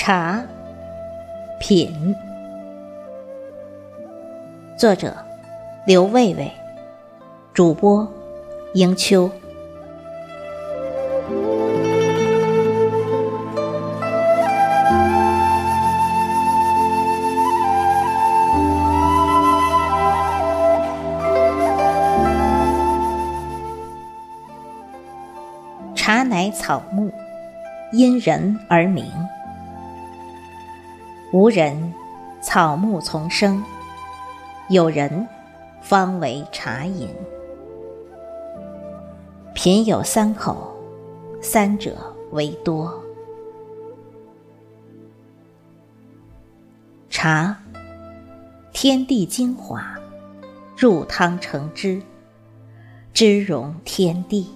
茶品，作者刘卫卫，主播迎秋。茶乃草木，因人而名。无人，草木丛生；有人，方为茶饮。品有三口，三者为多。茶，天地精华，入汤成汁，汁融天地。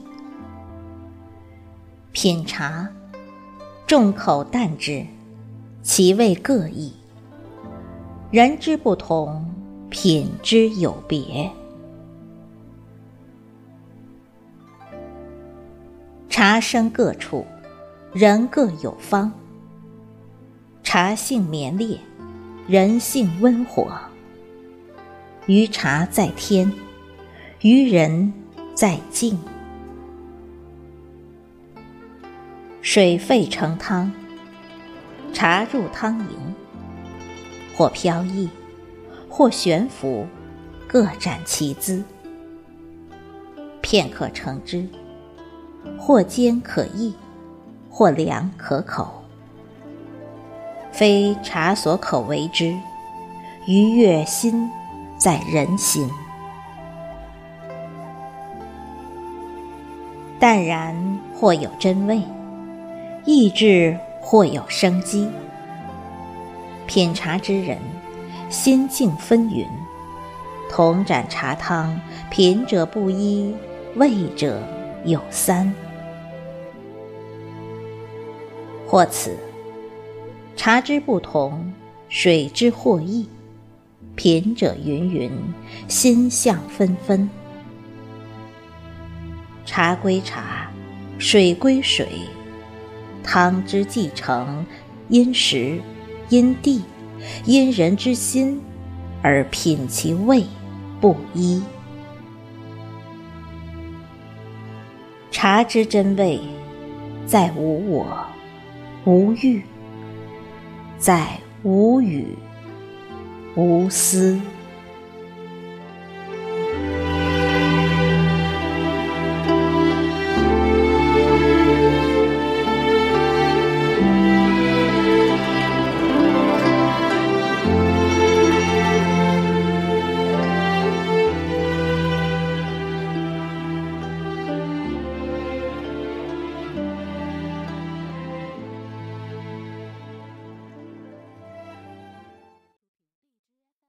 品茶，众口淡之，其味各异。人之不同，品之有别。茶生各处，人各有方。茶性绵烈，人性温火。于茶在天，于人在静。水沸成汤，茶入汤盈，或飘逸，或悬浮，各展其姿。片刻成汁，或坚可易，或凉可口。非茶所可为之，愉悦心在人心。淡然或有真味。意志或有生机，品茶之人，心境纷纭。同盏茶汤，品者不一，味者有三。或此，茶之不同，水之或异，品者芸芸，心象纷纷。茶归茶，水归水。汤之继承，因时、因地、因人之心，而品其味不一。茶之真味，在无我、无欲，在无语、无私。